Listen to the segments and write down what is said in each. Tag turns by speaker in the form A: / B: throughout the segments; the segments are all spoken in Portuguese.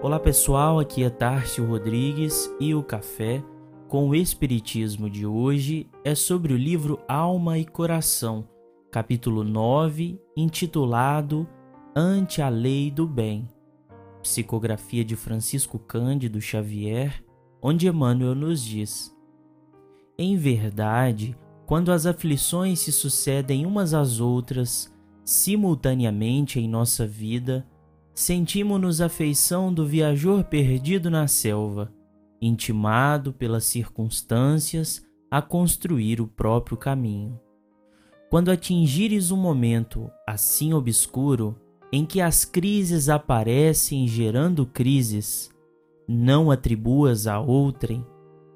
A: Olá pessoal, aqui é Tárcio Rodrigues e o café com o Espiritismo de hoje é sobre o livro Alma e Coração, capítulo 9, intitulado Ante a Lei do Bem, psicografia de Francisco Cândido Xavier, onde Emmanuel nos diz: Em verdade, quando as aflições se sucedem umas às outras, simultaneamente em nossa vida, sentimos-nos a feição do viajor perdido na selva, intimado pelas circunstâncias a construir o próprio caminho. Quando atingires um momento assim obscuro, em que as crises aparecem gerando crises, não atribuas a outrem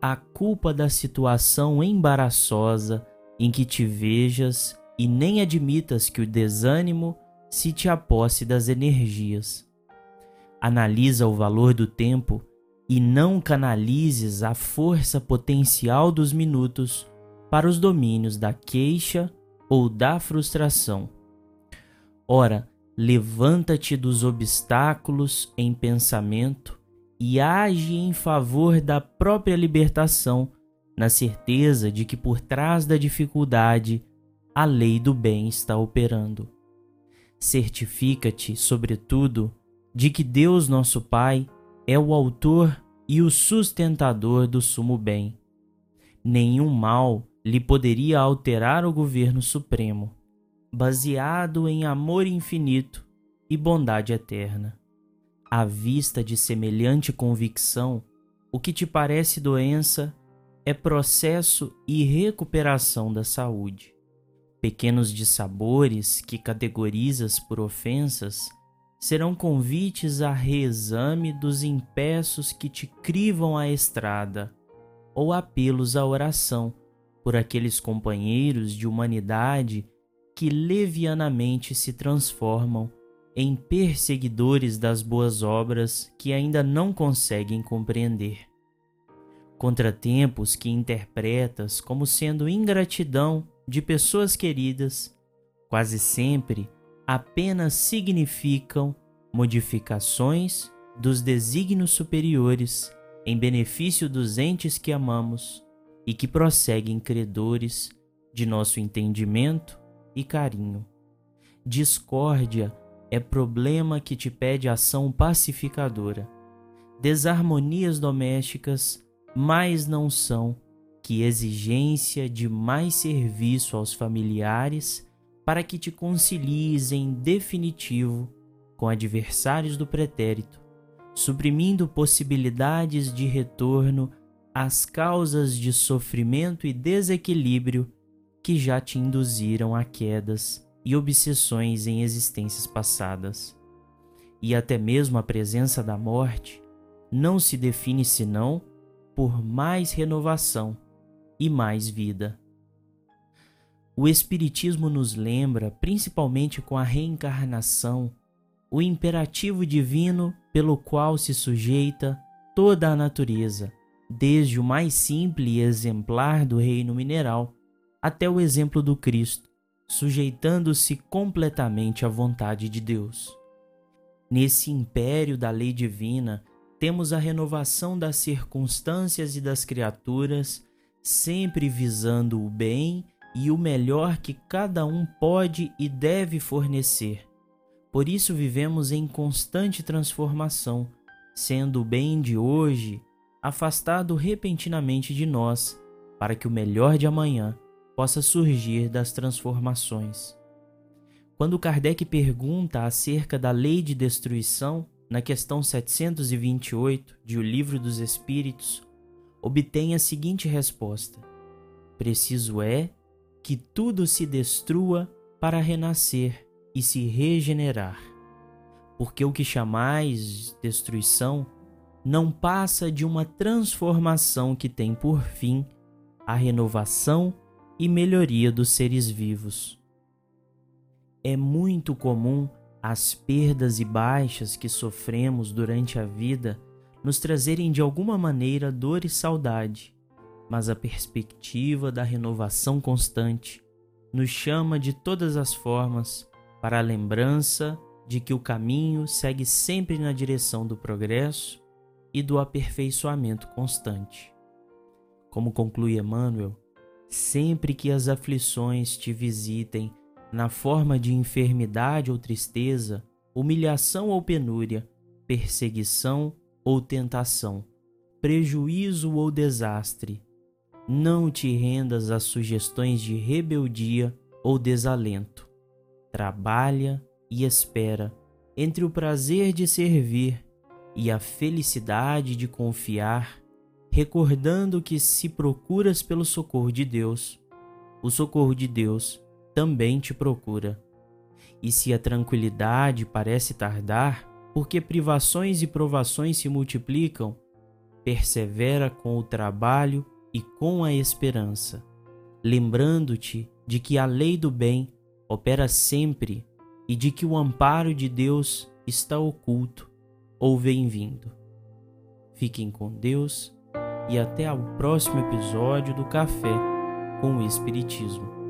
A: a culpa da situação embaraçosa em que te vejas e nem admitas que o desânimo se te aposse das energias. Analisa o valor do tempo e não canalizes a força potencial dos minutos para os domínios da queixa ou da frustração. Ora, levanta-te dos obstáculos em pensamento e age em favor da própria libertação, na certeza de que por trás da dificuldade a lei do bem está operando. Certifica-te, sobretudo, de que Deus nosso Pai é o autor e o sustentador do sumo bem. Nenhum mal lhe poderia alterar o governo supremo, baseado em amor infinito e bondade eterna. À vista de semelhante convicção, o que te parece doença é processo e recuperação da saúde pequenos dissabores que categorizas por ofensas serão convites a reexame dos impeços que te crivam a estrada ou apelos à oração por aqueles companheiros de humanidade que levianamente se transformam em perseguidores das boas obras que ainda não conseguem compreender. Contratempos que interpretas como sendo ingratidão de pessoas queridas quase sempre apenas significam modificações dos desígnios superiores em benefício dos entes que amamos e que prosseguem credores de nosso entendimento e carinho. Discórdia é problema que te pede ação pacificadora. Desarmonias domésticas mais não são que exigência de mais serviço aos familiares para que te concilies em definitivo com adversários do pretérito, suprimindo possibilidades de retorno às causas de sofrimento e desequilíbrio que já te induziram a quedas e obsessões em existências passadas. E até mesmo a presença da morte não se define senão por mais renovação e mais vida. O Espiritismo nos lembra, principalmente com a reencarnação, o imperativo divino pelo qual se sujeita toda a natureza, desde o mais simples exemplar do reino mineral até o exemplo do Cristo, sujeitando-se completamente à vontade de Deus. Nesse império da lei divina, temos a renovação das circunstâncias e das criaturas sempre visando o bem e o melhor que cada um pode e deve fornecer. Por isso vivemos em constante transformação, sendo o bem de hoje afastado repentinamente de nós, para que o melhor de amanhã possa surgir das transformações. Quando Kardec pergunta acerca da lei de destruição, na questão 728 de O Livro dos Espíritos, obtém a seguinte resposta: Preciso é que tudo se destrua para renascer e se regenerar. Porque o que chamais destruição não passa de uma transformação que tem por fim a renovação e melhoria dos seres vivos. É muito comum as perdas e baixas que sofremos durante a vida nos trazerem de alguma maneira dor e saudade, mas a perspectiva da renovação constante nos chama de todas as formas para a lembrança de que o caminho segue sempre na direção do progresso e do aperfeiçoamento constante. Como conclui Emmanuel, sempre que as aflições te visitem na forma de enfermidade ou tristeza, humilhação ou penúria, perseguição ou tentação, prejuízo ou desastre, não te rendas às sugestões de rebeldia ou desalento. Trabalha e espera entre o prazer de servir e a felicidade de confiar, recordando que se procuras pelo socorro de Deus, o socorro de Deus também te procura. E se a tranquilidade parece tardar, porque privações e provações se multiplicam, persevera com o trabalho e com a esperança, lembrando-te de que a lei do bem opera sempre e de que o amparo de Deus está oculto ou vem vindo. Fiquem com Deus e até ao próximo episódio do Café com o Espiritismo.